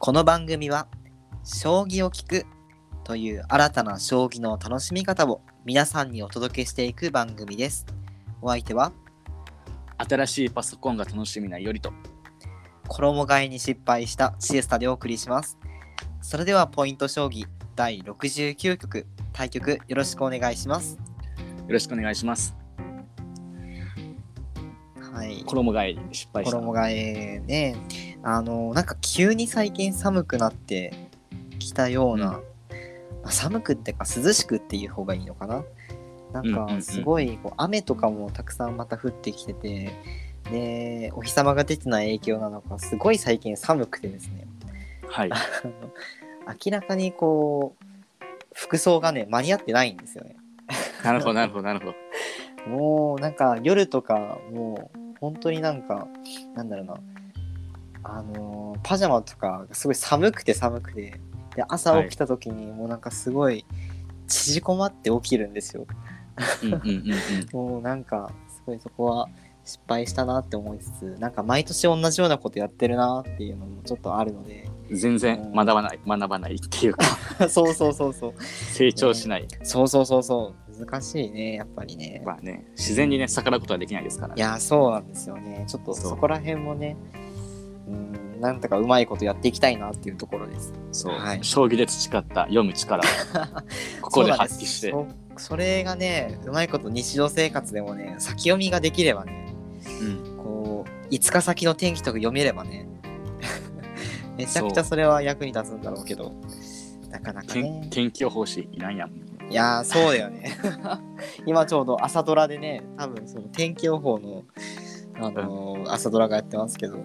この番組は将棋を聞くという新たな将棋の楽しみ方を皆さんにお届けしていく番組です。お相手は？新しいパソコンが楽しみなよりと。衣替えに失敗したシエスタでお送りします。それではポイント将棋第69局対局よろしくお願いします。よろしくお願いします。はい。衣替えに失敗した。衣替えね、あのなんか急に最近寒くなってきたような、うんまあ、寒くってか涼しくっていう方がいいのかな。なんかすごいこう雨とかもたくさんまた降ってきてて、でお日様が出てない影響なのかすごい最近寒くてですね、はい。明らかにこう服装がね間に合ってないんですよね。なるほど、なるほど、なるほど。もうなんか夜とかもう本当になんかなんだろうなあのーパジャマとかがすごい寒くて寒くてで朝起きた時にもうなんかすごい縮こまって起きるんですよ。うんうんうんうん。もうなんかすごいそこは失敗したなって思いつつなんか毎年同じようなことやってるなっていうのもちょっとあるので全然学ばない、学ばないっていうか、そうそうそうそう成長しない。そうそうそうそう難しいねやっぱりね。まあね、自然にね、逆らうことはできないですからね。いやそうなんですよねちょっとそこら辺もねうんなんとかうまいことやっていきたいなっていうところです。そう、はい。将棋で培った読む力をここで発揮して。それがねうまいこと日常生活でもね先読みができればねうん、こう5日先の天気とか読めればね めちゃくちゃそれは役に立つんだろうけどなかなか天ね。天気予報士いらんやん。いやーそうだよね。今ちょうど朝ドラでね多分その天気予報の、あのー朝ドラがやってますけど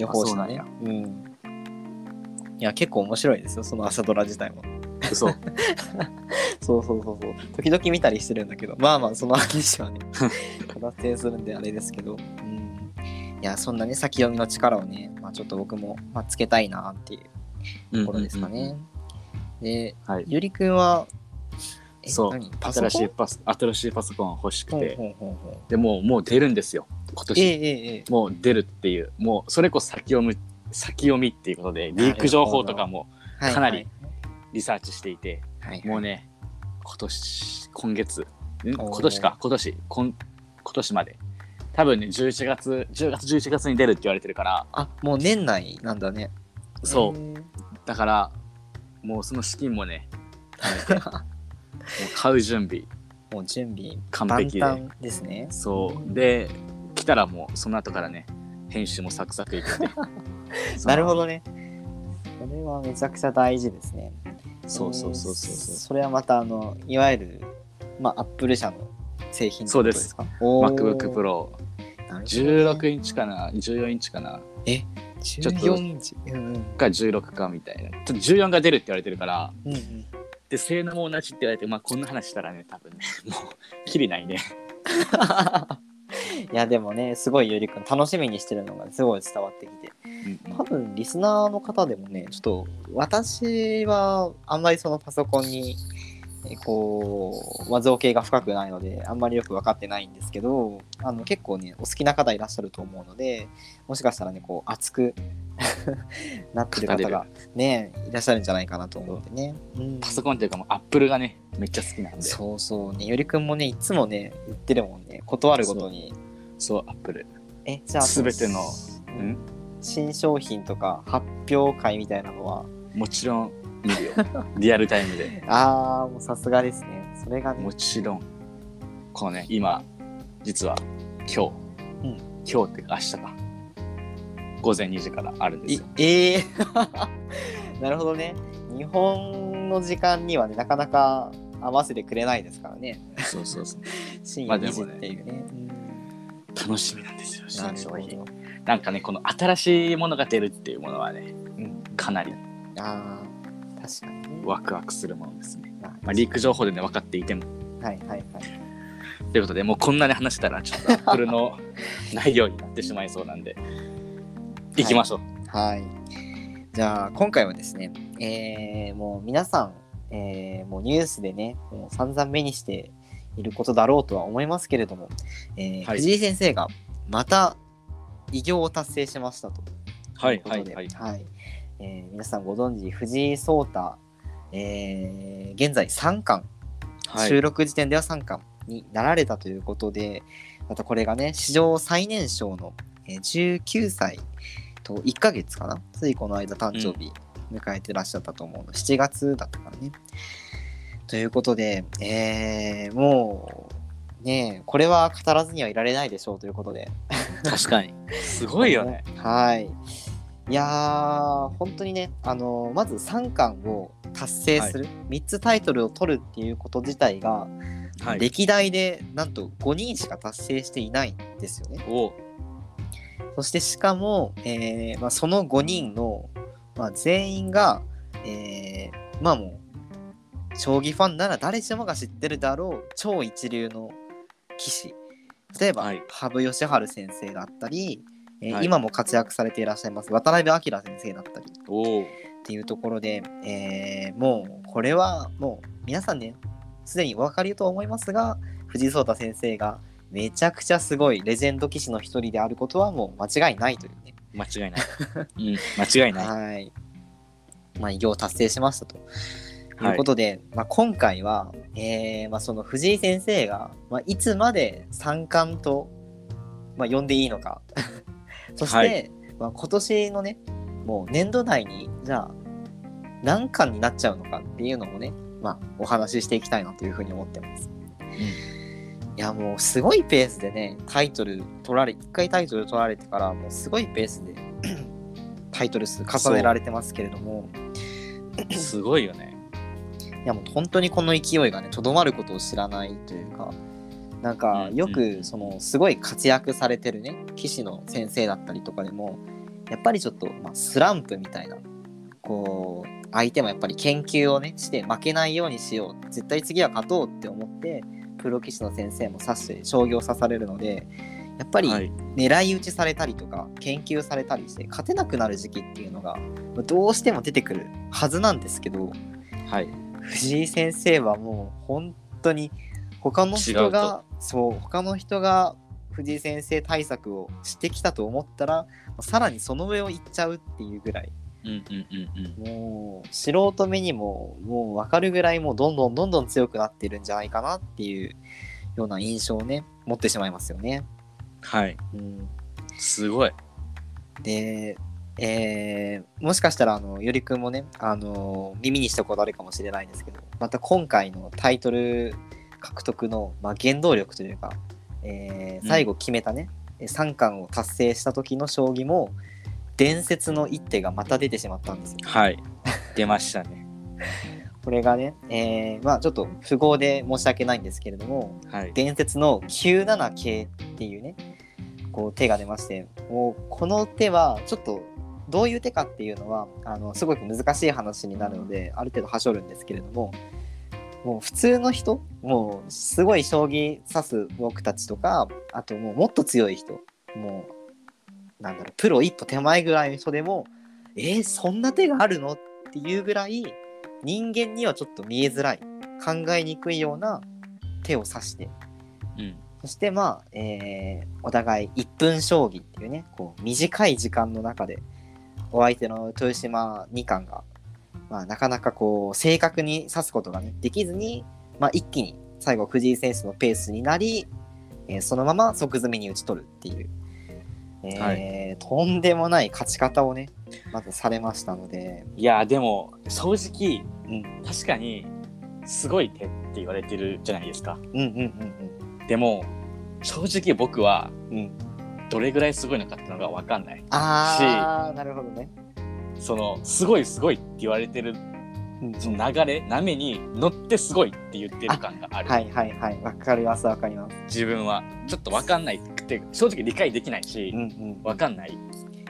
予報士のね。あうんいや結構面白いですよその朝ドラ自体も。嘘。そうそうそうそう。時々見たりしてるんだけどまあまあその話はね 脱線するんであれですけど。うん。いやそんなね先読みの力をね、まあ、ちょっと僕も、まあ、つけたいなっていうところですかね、うんうんうんではい。ゆりくんはえそう。新しいパソ新しいパソコン欲しくて、でもうもう出るんですよ、今年。ええええええ。もう出るっていう、もうそれこそ先読む、先読みっていうことで、リーク情報とかもはいかなりリサーチしていて、はいはい。もうね、今年、今月、ん？今年か、今年、今今年まで。多分ね、11月、10月、11月に出るって言われてるから、あもう年内なんだね。そう。だから、もうその資金もね、買う準備、もう準備完璧で。ですね。そう。で、来たらもうその後からね、編集もサクサクいく。なるほどね。それはめちゃくちゃ大事ですね。そうそうそうそうえーそう。それはまたあのいわゆるまあアップル社の製品ってことですか？おー。MacBook Pro なるほどね。16インチかな？14インチかな？え？ちょっと14インチ？うんうん。か16かみたいな。ちょっと14が出るって言われてるから。うんうんで性能も同じって言われてまあこんな話したらね多分ねもうきりないね。いやでもねすごいゆりくん楽しみにしてるのがすごい伝わってきて。うん多分リスナーの方でもねちょっと私はあんまりそのパソコンにえこう、まあ、造形が深くないのであんまりよく分かってないんですけどあの結構ねお好きな方いらっしゃると思うのでもしかしたらねこう熱く なってる方がねいらっしゃるんじゃないかなと思ってね、うん。パソコンっていうかもう Apple がねめっちゃ好きなんで。そうそうそうねよりくんもねいつもね言ってるもんね断るごとに。Apple えじゃあ全てのううんん。新商品とか発表会みたいなのはもちろん見るよ。リアルタイムで。ああもうさすがですね。それがね。もちろんこのね今実は今日、うん。今日って明日か。午前2時からあるんですいよええ なるほどね。日本の時間にはねなかなか合わせてくれないですからね。そうそうそう。深夜2時っていうね,、楽しみなんですようん、新商品なんかねこの新しいものが出るっていうものはねうん、かなり。ああ確かにね、ワクワクするものですね、まあまあ、リーク情報でね分かっていても。はいはいはい。ということでもうこんなに話したらちょっとアップルの 内容になってしまいそうなんで。行きましょう、はい。じゃあ今回はですね、えーもう皆さん、えーもうニュースでね、もう散々目にしていることだろうとは思いますけれども、えーはい。藤井先生がまた偉業を達成しましたと。はいということで。はいはい。はいえー皆さんご存知藤井聡太、えー現在3冠、はい収録時点では3冠になられたということでまたこれがね史上最年少の、えー19歳と1ヶ月かな？ついこの間誕生日迎えてらっしゃったと思うの、7月だったからね。ということで、えーもうねこれは語らずにはいられないでしょうということで。確かにすごいよね。はい。いやー、本当にね、あのーまず3冠を達成する、3つタイトルを取るっていうこと自体が、はい歴代でなんと5人しか達成していないんですよね。おそしてしかも、えーまあ、その5人の、まあ、全員が、えーまあもう、将棋ファンなら誰しもが知ってるだろう超一流の棋士。例えば、はい羽生善治先生だったり、えーはい今も活躍されていらっしゃいます渡辺明先生だったりおっていうところで、えーもうこれはもう皆さんねすでにお分かりと思いますが藤井聡太先生がめちゃくちゃすごいレジェンド棋士の一人であることはもう間違いないというね。間違いない。うん、間違いない。はい。まあ偉業を達成しましたと。はいいうことで、まあ、今回は、えーまあ、その藤井先生が、まあ、いつまで三冠と、まあ、呼んでいいのかそして、はいまあ、今年のねもう年度内にじゃあ何冠になっちゃうのかっていうのもね、まあ、お話ししていきたいなというふうに思ってます。いやもうすごいペースでねタイトル取られ1回タイトル取られてからもうすごいペースで タイトル数重ねられてますけれどもすごいよね。いやもう本当にこの勢いがねとどまることを知らないというかなんかうんよくそのすごい活躍されてるね棋士の先生だったりとかでもやっぱりちょっと、まあ、スランプみたいなこう相手もやっぱり研究をねして負けないようにしよう絶対次は勝とうって思ってプロ棋士の先生も指して将棋を指されるのでやっぱりはい。狙い撃ちされたりとか研究されたりして勝てなくなる時期っていうのがどうしても出てくるはずなんですけどはい。藤井先生はもう本当に他の人がそう他の人が藤井先生対策をしてきたと思ったらさらにその上を行っちゃうっていうぐらいうんうんうんうん。もう素人目にももう分かるぐらいもうどんどんどんどん強くなってるんじゃないかなっていうような印象をね持ってしまいますよね。はい。うん、すごい。で、えーもしかしたらあのよりくんもね、あの耳にしたことあるかもしれないですけどまた今回のタイトル獲得の、まあ、原動力というか、えー最後決めたね、三冠を達成した時の将棋も伝説の一手がまた出てしまったんですよ。はい。出ましたね。これがね、えーまあちょっと符号で申し訳ないんですけれどもはい。伝説の9七桂っていうねこう手が出ましてもうこの手はちょっとどういう手かっていうのはあのすごく難しい話になるのである程度はしょるんですけれどももう普通の人もうすごい将棋指す僕たちとかあともうもっと強い人もうなんだろうプロ一歩手前ぐらいの人でもえー、そんな手があるのっていうぐらい人間にはちょっと見えづらい考えにくいような手を指してうん。そしてまあ、えーお互い1分将棋っていうねこう短い時間の中でお相手の豊島二冠が、まあ、なかなかこう正確に指すことが、ね、できずに、まあ、一気に最後藤井選手のペースになり、えーそのまま即詰みに打ち取るっていう、えーとんでもない勝ち方をねまずされましたので、いや、でも、正直、うん、確かに、すごい手って言われてるじゃないですか。うんうんうんでも、正直僕は、うん。うんどれぐらいすごいのかっていうのが分かんない。ああなるほどね、その、すごいすごいって言われてる、うん。その流れ、波に乗ってすごいって言ってる感がある。はいはいはい。わかりますわかります。自分は。ちょっと分かんないって、正直理解できないしう、んうん。分かんない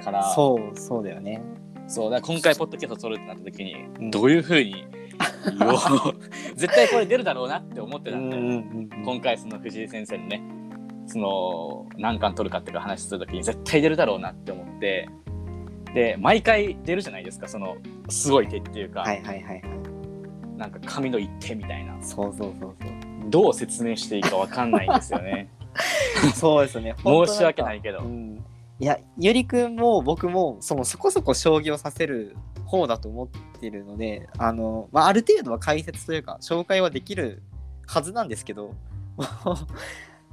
から、そうそうだよね。そうだ今回ポッドキャスト撮るってなった時に、うん。どういうふ うに絶対これ出るだろうなって思ってたんで、ん今回その藤井先生のねその何巻取るかっていうか話する時に絶対出るだろうなって思ってで毎回出るじゃないですかそのすごい手っていうか、はいはいはいはい。なんか紙の一手みたいな。そうそうそうどう説明していいかわかんないんですよね。そ うそうですね。申し訳ないいけど、うん、いやゆりくんも僕もそのそこそこ将棋をさせる方だと思ってるのであの、まあ、ある程度は解説というか紹介はできるはずなんですけど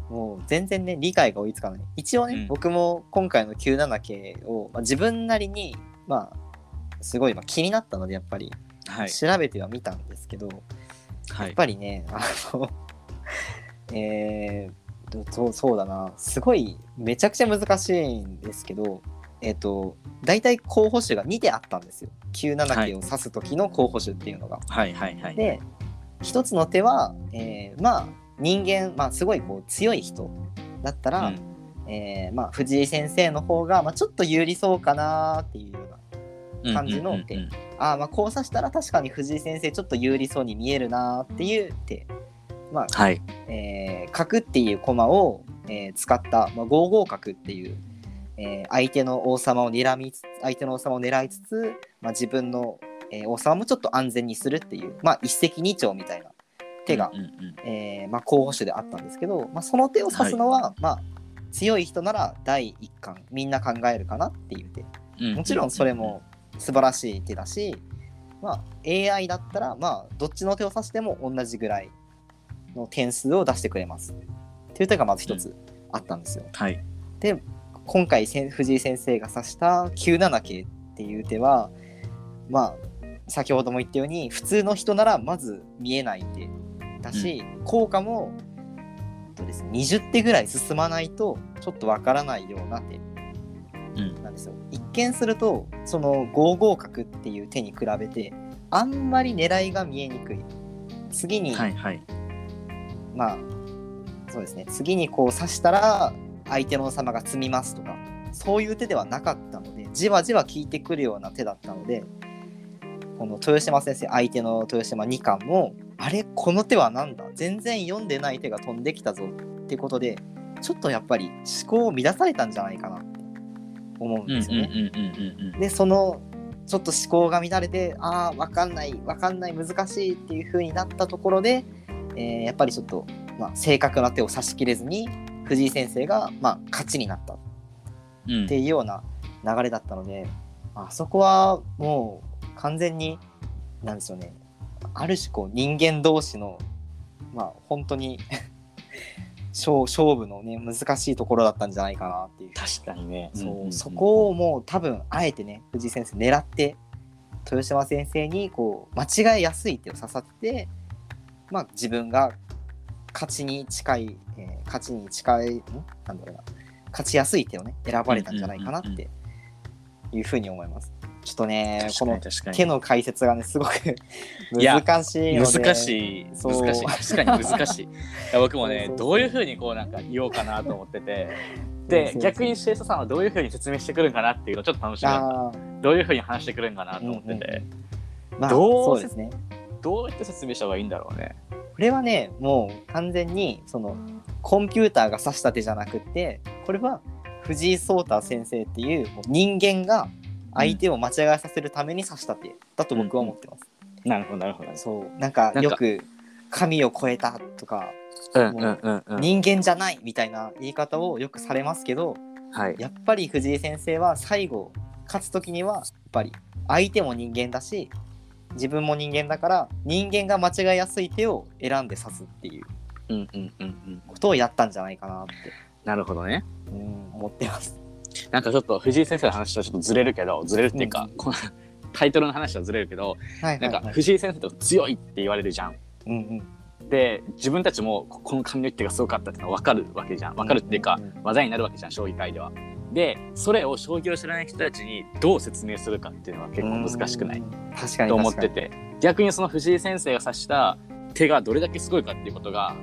もう全然ね理解が追いつかない。一応ね、うん。僕も今回の97系を、まあ、自分なりにまあすごいまあ気になったのでやっぱり。はい。調べてはみたんですけど、はい。やっぱりね あのえー、そうそうだな。すごいめちゃくちゃ難しいんですけどえっ、と大体候補手が2であったんですよ。97系を指す時の候補手っていうのが。はいはいはい。で一つの手は、えーまあ人間、まあ、すごいこう強い人だったら、うん。えーまあ、藤井先生の方が、まあ、ちょっと有利そうかなっていうような感じの手うんうん。うんあーまあこう指したら確かに藤井先生ちょっと有利そうに見えるなっていう手まあはい。えー角っていう駒を、えー使った、まあ、5五角っていう、えー相手の王様を睨みつ相手の王様を狙いつつ、まあ、自分の、えー王様もちょっと安全にするっていう、まあ、一石二鳥みたいな手が、うんうんえーまあ、候補手であったんですけど、まあ、その手を指すのは、まあ、強い人なら第一感みんな考えるかなっていう手。うんもちろんそれも素晴らしい手だし、まあ、AI だったら、まあ、どっちの手を指しても同じぐらいの点数を出してくれます。っていう手がまず一つあったんですよ。はい。で今回藤井先生が指した9七桂っていう手はまあ先ほども言ったように普通の人ならまず見えない手だし、効果もえっとですね20手ぐらい進まないとちょっとわからないような手うんなんですよ。一見するとその5五角っていう手に比べてあんまり狙いが見えにくい。次に、はいはいまあそうですね次にこう指したら相手の王様が詰みますとかそういう手ではなかったのでじわじわ効いてくるような手だったのでこの豊島先生相手の豊島二冠もあれこの手はなんだ？全然読んでない手が飛んできたぞってことでちょっとやっぱり思考を乱されたんじゃないかなって思うんうんですよね。うんうんうんうんでそのちょっと思考が乱れてああ分かんない分かんない難しいっていう風になったところで、えーやっぱりちょっと、まあ、正確な手を指し切れずに藤井先生が、まあ、勝ちになった。っうんていうような流れだったのであそこはもう完全になんでしょうねある種こう人間同士のまあ本当に 勝勝負のね難しいところだったんじゃないかなっていう。確かにね。そう、んんんそこをもう多分あえてね藤井先生狙って豊島先生にこう間違えやすい手を刺さってまあ自分が勝ちに近い、えー勝ちに近いん？なんだろうな。勝ちやすい手をね選ばれたんじゃないかなっていうふうに思います。ちょっとね確この手の解説がねすごく 難しい難しい難しい。確かに難しい。い や僕もねどういうふうにこうなんか言おうかなと思ってて。で逆にシェイサさんはどういうふうに説明してくるんかなっていうのをちょっと楽しみどういうふうに話してくるんかなと思ってて、まあどうそうですね。どうやって説明した方がいいんだろうね。これはねもう完全にそのコンピューターが指した手じゃなくってこれは藤井聡太先生っていう人間が相手を間違えさせるために指した手だと僕は思ってます。なるほどなるほど。そう。なんかなんかよく神を超えたとかうんうんうんうん。人間じゃないみたいな言い方をよくされますけどはい。やっぱり藤井先生は最後勝つ時にはやっぱり相手も人間だし自分も人間だから人間が間違えやすい手を選んで指すっていう。うんうんうんうん。ことをやったんじゃないかなって、なるほどね。うん、思ってます。なんかちょっと藤井先生の話とはちょっとずれるけどずれるっていうか、うん。この タイトルの話はずれるけどはいなんか。藤井先生と強いって言われるじゃん。うんで自分たちもここの髪の毛がすごかったってのは分かるわけじゃん。分かるっていうか、うんうん話題になるわけじゃん将棋界では。でそれを将棋を知らない人たちにどう説明するかっていうのは結構難しくない？うん確かにと思ってて。逆にその藤井先生が指した手がどれだけすごいかっていうことが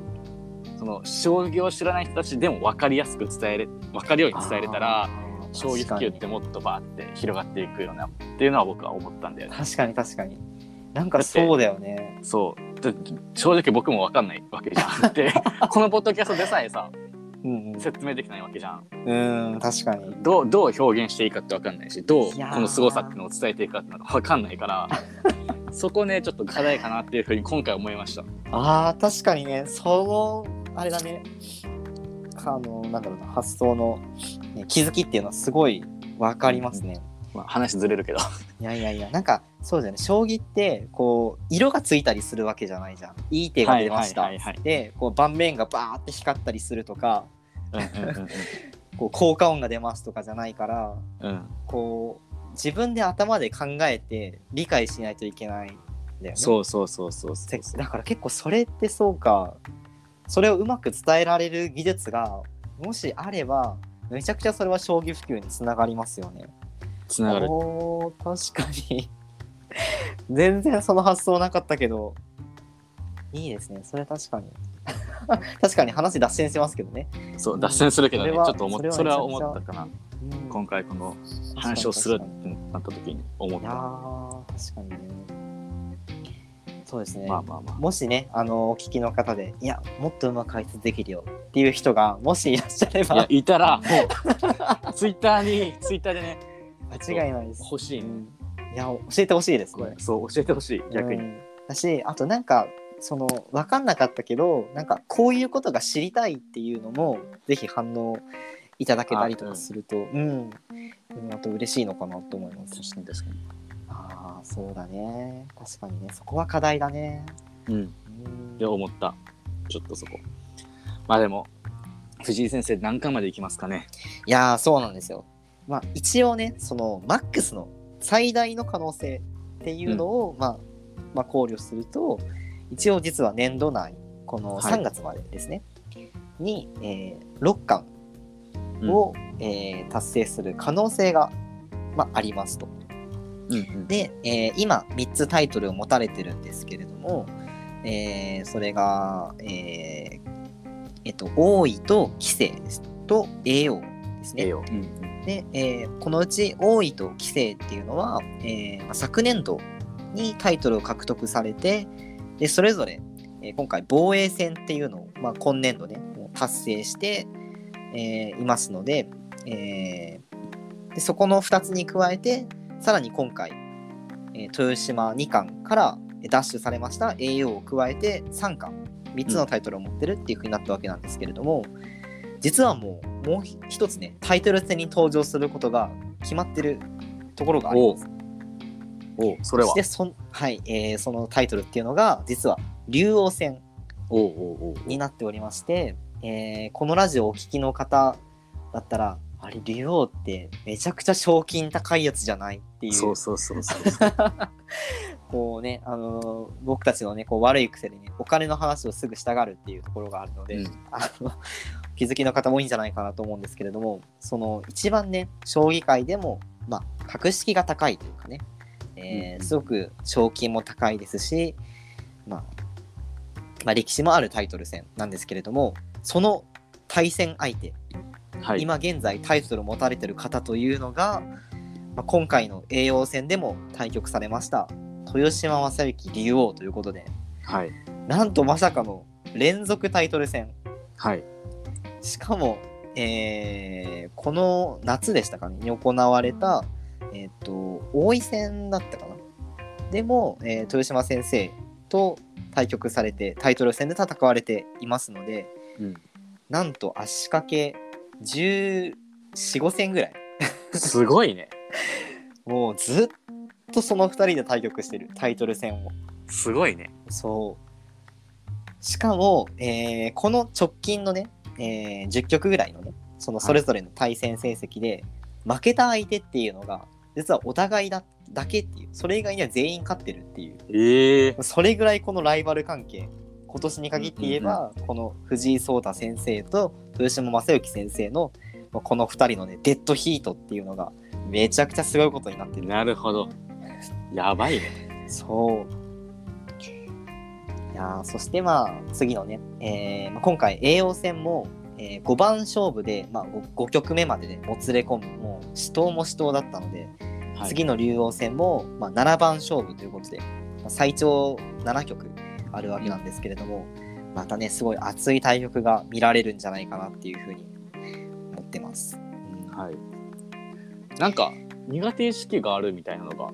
その将棋を知らない人たちでも分かりやすく伝えれ分かるようにに伝えれたらあー将棋普及ってもっとバーって広がっていくよなっていうのは僕は思ったんだよね。確かに確かに。なんかそうだよね。そう。で正直僕も分かんないわけじゃんって。このポッドキャストでさえさうん説明できないわけじゃん。うん、うん、確かに。どうどう表現していいかって分かんないしどうこの凄さっていうのを伝えていくかってのが分かんないからそこねちょっと課題かなっていうふうに今回思いました。ああ確かにね。そのあれだねあのなんだろうな発想の、ね、気づきっていうのはすごいわかりますね。まあ、話ずれるけど。いやいやいやなんかそうだよね。将棋ってこう色がついたりするわけじゃないじゃん。いい手が出ました、はいはいでこう盤面がバーって光ったりするとかうんうん こう効果音が出ますとかじゃないからうん。うんこう自分で頭で考えて理解しないといけないんだよね。そうそうそうそうそう。せだから結構それってそうかそれをうまく伝えられる技術がもしあればめちゃくちゃそれは将棋普及につながりますよね。つながる。おー確かに。全然その発想なかったけど。いいですね。それ確かに。確かに話脱線しますけどね、そう脱線するけどね。ちょっと思っそれは思ったかな。うん。今回この話をするってなった時に思っいや確かにねそうですね、まあまあまあ。もしねあのお聞きの方でいやもっとうまく解説できるよっていう人がもしいらっしゃれいやばいたらツイッターにツイッターでね間違いないです。欲しい、うん。いや教えてほしいですね。そう教えてほしい逆に、うんだしあとなんかその分かんなかったけどなんかこういうことが知りたいっていうのもぜひ反応いただけたりとかするとうん、うん、あと嬉しいのかなと思います。確かにそうだね。確かにね。そこは課題だね。にうん。うん。いや思った。ちょっとそこ。まあでも藤井先生何回までいきますかね。いやーそうなんですよ。まあ一応ねそのマックスの最大の可能性っていうのを、まあ、まあ考慮すると一応実は年度内このはい。3月までですね、に、えー6巻を、えー達成する可能性が、まあ、ありますと。うんうんで、えー今3つタイトルを持たれてるんですけれども、えーそれが、えーえっと王位と棋聖ですと叡王。ですね。で、えーこのうち王位と棋聖っていうのは、えーまあ昨年度にタイトルを獲得されてでそれぞれ、えー今回防衛戦っていうのを、まあ、今年度ねもう達成して、えーいますので,、えーでそこの2つに加えてさらに今回、えー豊島2冠から奪取されました栄養を加えて3冠3つのタイトルを持ってるっていうふうになったわけなんですけれども、実はもうもう一つねタイトル戦に登場することが決まってるところがあります。おう。それは。そしてそん、はいえーそのタイトルっていうのが実は竜王戦になっておりまして、えーこのラジオをお聞きの方だったらあれ竜王ってめちゃくちゃ賞金高いやつじゃないっていう。そうそうそうそう。こうね、あのー僕たちのねこう悪い癖でねお金の話をすぐしたがるっていうところがあるので、うん。あの 気づきの方も多いんじゃないかなと思うんですけれどもその一番ね将棋界でも、まあ、格式が高いというかね、えーうん。すごく賞金も高いですし、まあまあ、歴史もあるタイトル戦なんですけれどもその対戦相手、はい。今現在タイトルを持たれてる方というのが、まあ、今回の栄養戦でも対局されました。豊島将之竜王ということで。はい。なんとまさかの連続タイトル戦。はい。しかも、えーこの夏でしたかね。に行われた、えっと王位戦だったかな。でも、えー豊島先生と対局されてタイトル戦で戦われていますのでうん。なんと足掛け1415戦ぐらい。すごいね もうずっとその2人で対局してるタイトル戦を。すごいね。そう。しかも、えーこの直近のね、えー10局ぐらいのねそのそれぞれの対戦成績で、負けた相手っていうのが実はお互いだだけっていうそれ以外には全員勝ってるっていう。ええそれぐらいこのライバル関係今年に限って言えば、この藤井聡太先生と豊島将之先生のまあこの2人のねデッドヒートっていうのがめちゃくちゃすごいことになってる。なるほど。やばいね。そう。いやーそしてまあ次のね、えーまあ、今回叡王戦も、え5番勝負で、まあ、5, 局目まででもつれ込むもう死闘も死闘だったので、はい。次の竜王戦も、まあ、7番勝負ということで、まあ最長7局あるわけなんですけれども、またねすごい熱い対局が見られるんじゃないかなっていうふうに思ってます。うん。はいなんか苦手意識があるみたいなのが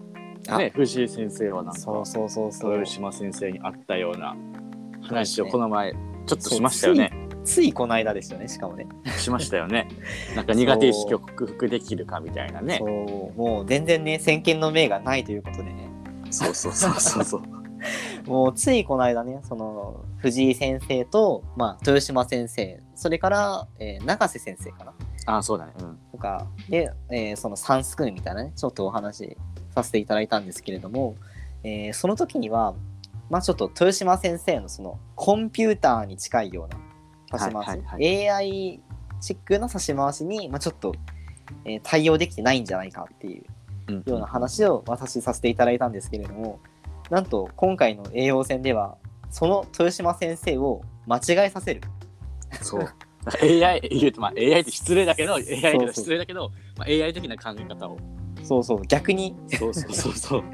あ。ね藤井先生はなんかそうそうそうそう。豊島先生にあったような話をこの前ちょっとしましたよね。ついこの間ですよねしかもね。しましたよね。なんか苦手意識を克服できるかみたいなね。もう全然ね先見の明がないということでね。そうそうそうそうそう。もうついこの間ねその藤井先生と、まあ、豊島先生それから、えー永瀬先生かなああそうだね。うん。とかで、えーその3スクールみたいなねちょっとお話しさせていただいたんですけれども、えーその時にはまあちょっと豊島先生のそのコンピューターに近いような指し回し、はいはい AI チックな指し回しに、まあ、ちょっと、えー対応できてないんじゃないかっていううんような話を私させていただいたんですけれどもなんと今回の栄養戦ではその豊島先生を間違えさせるそう。AI 言うとまあ AI って失礼だけど AI って失礼だけど、まあ、AI 的な考え方を。そうそう。逆に。そうそうそうそう。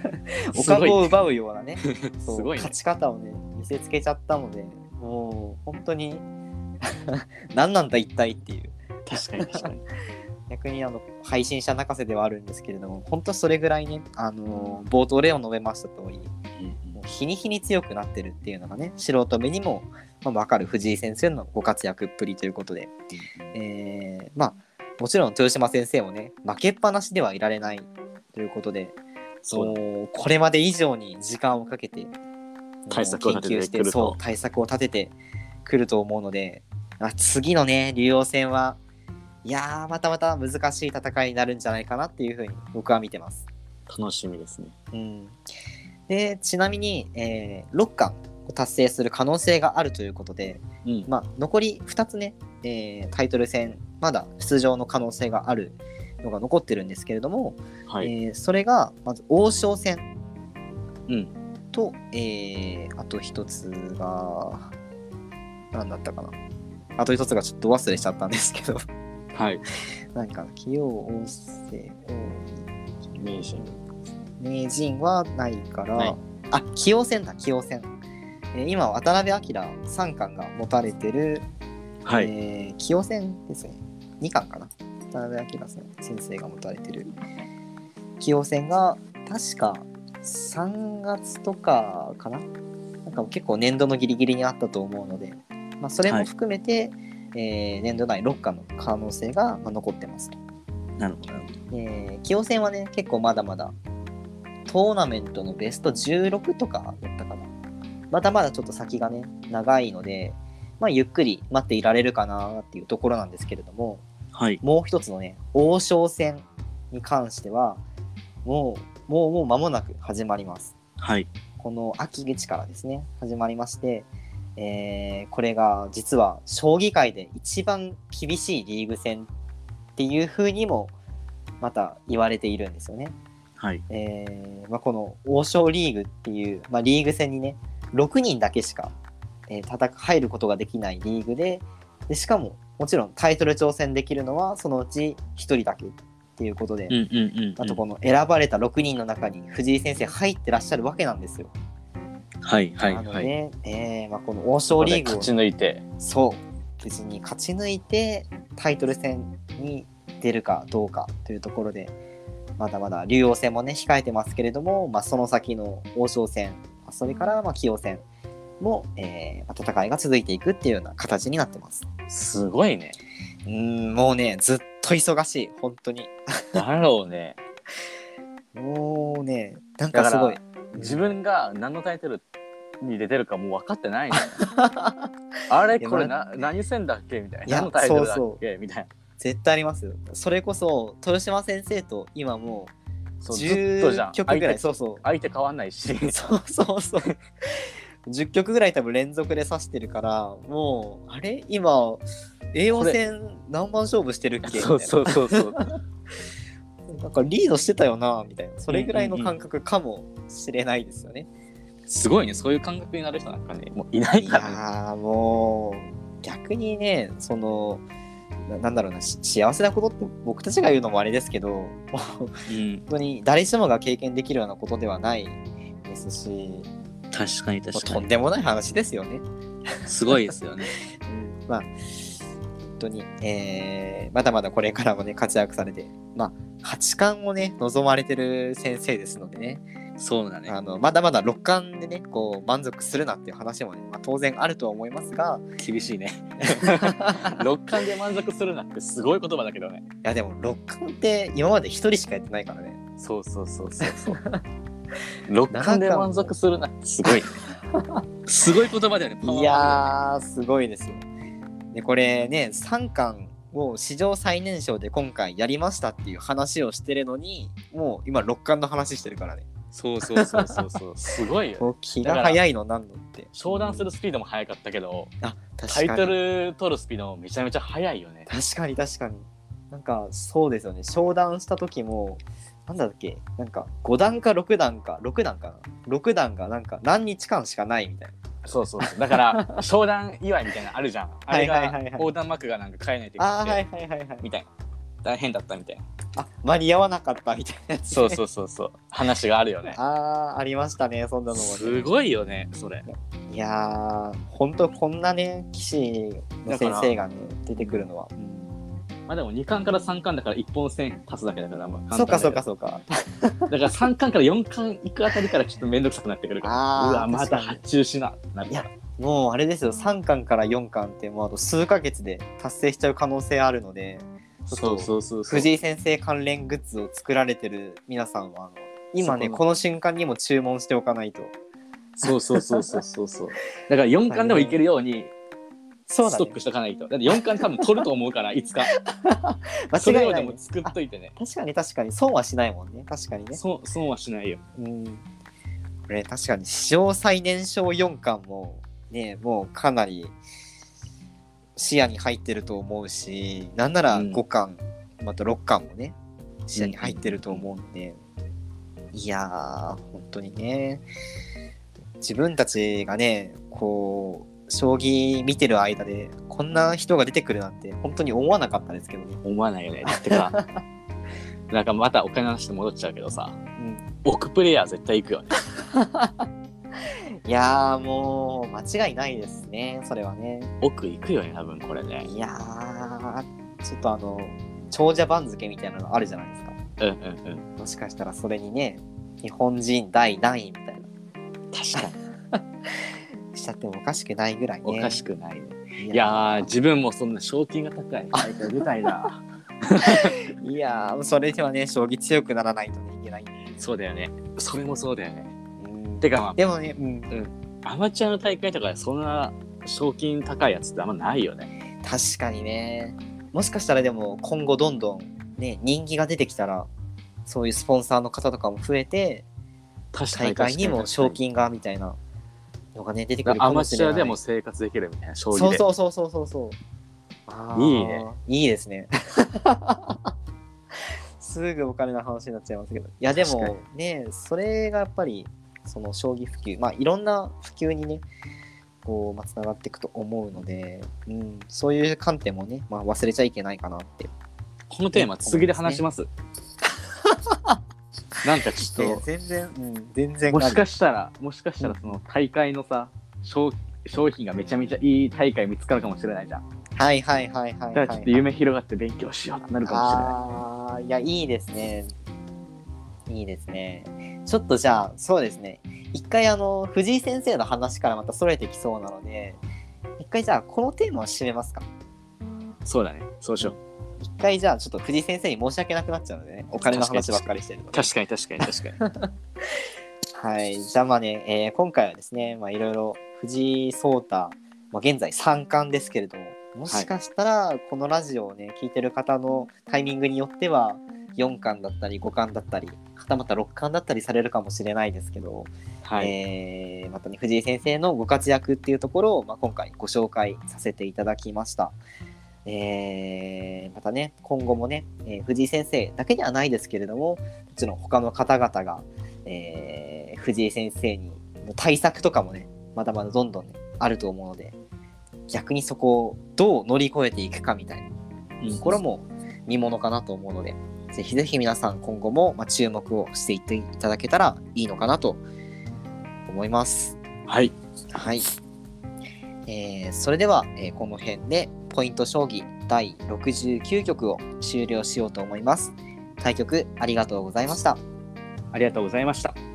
おかごを奪うようなねすごいね。勝ち方をね見せつけちゃったのでもう本当に 何なんだ一体っていう。確かに確かに。逆にあの配信者泣かせではあるんですけれども本当それぐらいねあの冒頭例を述べました通りもう日に日に強くなってるっていうのがね素人目にも、まあ、分かる藤井先生のご活躍っぷりということで、えーまあもちろん豊島先生もね負けっぱなしではいられないということでそう。これまで以上に時間をかけて対策を立てて研究してそう対策を立ててくると思うのであ次のね竜王戦はいやーまたまた難しい戦いになるんじゃないかなっていうふうに僕は見てます。楽しみですね。うん、でちなみに、えー、6冠を達成する可能性があるということで、うん。まあ、残り2つね、えータイトル戦まだ出場の可能性があるのが残ってるんですけれども、はい、えーそれがまず王将戦。うん。と、えーあと一つが何だったかな。あと一つがちょっと忘れちゃったんですけど。はい。何かな棋王王政名人。王名人はないから、あ棋王戦だ棋王戦、えー今渡辺明三冠が持たれてる、はい、えー棋王戦ですね。2冠かな。渡辺明先生が持たれてる。棋王戦が確か3月とかかな。なんか結構年度のギリギリにあったと思うので、まあ、それも含めて、えー年度内6冠の可能性がまあ残ってます。と。なるほど。えー、棋王戦はね結構まだまだトーナメントのベスト16とかだったかなまだまだちょっと先がね長いので、まあ、ゆっくり待っていられるかなっていうところなんですけれどもはい。もう一つのね王将戦に関してはもうもうもう間もなく始まります。はい。この秋口からですね始まりまして、えーこれが実は将棋界で一番厳しいリーグ戦っていう風にもまた言われているんですよね。はい。えーまあ、この王将リーグっていう、まあ、リーグ戦にね6人だけしか、えー戦入ることができないリーグででしかももちろんタイトル挑戦できるのはそのうち1人だけっていうことで、あとこの選ばれた6人の中に藤井先生入ってらっしゃるわけなんですよ。はいはいなのはいで、えーまあ、この王将リーグを勝ち抜いて。そう。無事に勝ち抜いてタイトル戦に出るかどうかというところでまだまだ竜王戦もね控えてますけれども、まあ、その先の王将戦それからまあ棋王戦も、えーまあ戦いが続いていくっていうような形になってます。すごいね。うーんもうねずっと忙しい。本当に。だろうね。もうねなんかすごい。自分が何のタイトルに出てるかもう分かってないのよ。あれこれな何戦だっけみたいな。何のタイトルだっけそうそみたいな。絶対ありますよ。それこそ豊島先生と今もうそうずっとじゃ10ん。曲ぐらい。そうそう。相手変わんないし。そうそうそう。10曲ぐらい多分連続で指してるから、もう、あれ？今、栄養戦何番勝負してるっけ？みたいな。そうそうそうそう。なんかリードしてたよな、みたいな。それぐらいの感覚かもしれないですよね。すごいね。そういう感覚になる人なんかねもういないいからね。やーもう、逆にね、その、ななんだろうなし幸せなことって僕たちが言うのもあれですけどもううん。本当に誰しもが経験できるようなことではないですし確かに確かに。とんでもない話ですよね。すごいですよね。うん。まあ本当に、えーまだまだこれからもね活躍されてまあ八冠をね望まれてる先生ですのでねそうだね。あのまだまだ六冠でねこう満足するなっていう話もね、まあ、当然あるとは思いますが。厳しいね。六冠で満足するなってすごい言葉だけどね。いやでも六冠って今まで一人しかやってないからね。そうそうそうそうそう。六冠で満足するなってすごいね。すごい言葉だよねいやーすごいですよ。でこれね三冠を史上最年少で今回やりましたっていう話をしてるのにもう今六冠の話してるからねそうそうそうそうそう。すごいよね。気が早いのなんのって。商談するスピードも速かったけどあ確タイトかにル取るスピードもめちゃめちゃ速いよね。確かに確かに。なんかそうですよね。商談した時もなんだっけ？なんか5段か6段か。6段かな？6段がなんか何日間しかないみたいな。そうそうそう。だから商談祝いみたいなのあるじゃん。あれがはいはいはいはい。横断幕がなんか変えないといけなくて。ああはいはいはいはい。みたいな。大変だったみたいなあ間に合わなかったみたいなやつ、そうそうそうそう。話があるよね。ああありましたねそんなのもね。すごいよねそれ。いやーほんとこんなね棋士の先生がね出てくるのは、うん。まあでも2巻から3巻だから1本線足すだけだからまあそうかそう簡か単そうか。だから3巻から4巻行くあたりからちょっと面倒くさくなってくるから。うわまた発注しななる。いやもうあれですよ。3巻から4巻ってもうあと数ヶ月で達成しちゃう可能性あるのでそうそうそう。藤井先生関連グッズを作られてる皆さんはあの今ねそこの。瞬間にも注文しておかないと。そうそうそうそうそうそう。だから4巻でもいけるようにストックしとかないと。だって4巻多分取ると思うから いつか。間違いないも作っといてね。確かに確かに。損はしないもんね。確かにね。そう損はしないよ。うん。これ確かに史上最年少4巻もねもうかなり視野に入ってると思うしなんならうん。5巻、また6巻もね視野に入ってると思うんで、いやー本当にね。自分たちがねこう将棋見てる間でこんな人が出てくるなんて本当に思わなかったですけどね、思わないよね。てか なんかまたお金の話で戻っちゃうけどさ。うん、奥プレイヤー絶対行くよね いやーもう間違いないですねそれはね。奥行くよね多分これね。いやーちょっとあの長者番付みたいなのあるじゃないですか。うんうんうん。もしかしたらそれにね日本人第何位みたいな。確かに。しちゃってもおかしくないぐらいね。おかしくないね。いいやー自分もそんな賞金が高い。大会出たいやーそれではね将棋強くならないとねいけない。そうだよね。それもそうだよね。うんてかまあでもね、うん、アマチュアの大会とかでそんな賞金高いやつってあんまないよね。確かにね。もしかしたらでも今後どんどんね人気が出てきたらそういうスポンサーの方とかも増えて確大会にも賞金がみたいなのがね出てくるかアマもしれない。チュアでも生活できるみたいなそうそうそうそうそう。そういいね。いいですね。すぐお金の話になっちゃいますけど。いやでもねそれがやっぱりその将棋普及まあいろんな普及にねこう、まあ、つながっていくと思うので、うん、そういう観点もね、まあ、忘れちゃいけないかなって。このテーマ次で話します。なんかちょっと全然、うん、全然もしかししたらもしかしたらその大会のさ商商品がめちゃめちゃいい大会見つかるかもしれないじゃん。はいはいはいはい、はい、だからちょっと夢広がって勉強しようってなるかもしれない。あいやいいですね。いいですねちょっとじゃあそうですね。一回あの藤井先生の話からまたそれてきそうなので一回じゃあこのテーマを締めますか。そうだね。そうしよう。一回じゃあちょっと藤井先生に申し訳なくなっちゃうのでね。お金の話ばっかりしてる確かに確かに確かに。はい。じゃあまあね、えー今回はですねまあいろいろ藤井聡太、まあ、現在三冠ですけれどももしかしたらこのラジオをね聞いてる方のタイミングによっては4巻だったり5巻だったりはたまた6巻だったりされるかもしれないですけど、はい、えーまたね藤井先生のご活躍っていうところを、まあ、今回ご紹介させていただきました。えーまたね今後もね、えー藤井先生だけではないですけれどももちろん他の方々が、えー藤井先生にの対策とかもねまだまだどんどんねあると思うので逆にそこをどう乗り越えていくかみたいなうんところも見ものかなと思うので、ぜひぜひ皆さん今後もまあ注目をしていっていただけたらいいのかなと思います。はいはい。えーそれでは、えーこの辺でポイント将棋第69局を終了しようと思います。対局ありがとうございました。ありがとうございました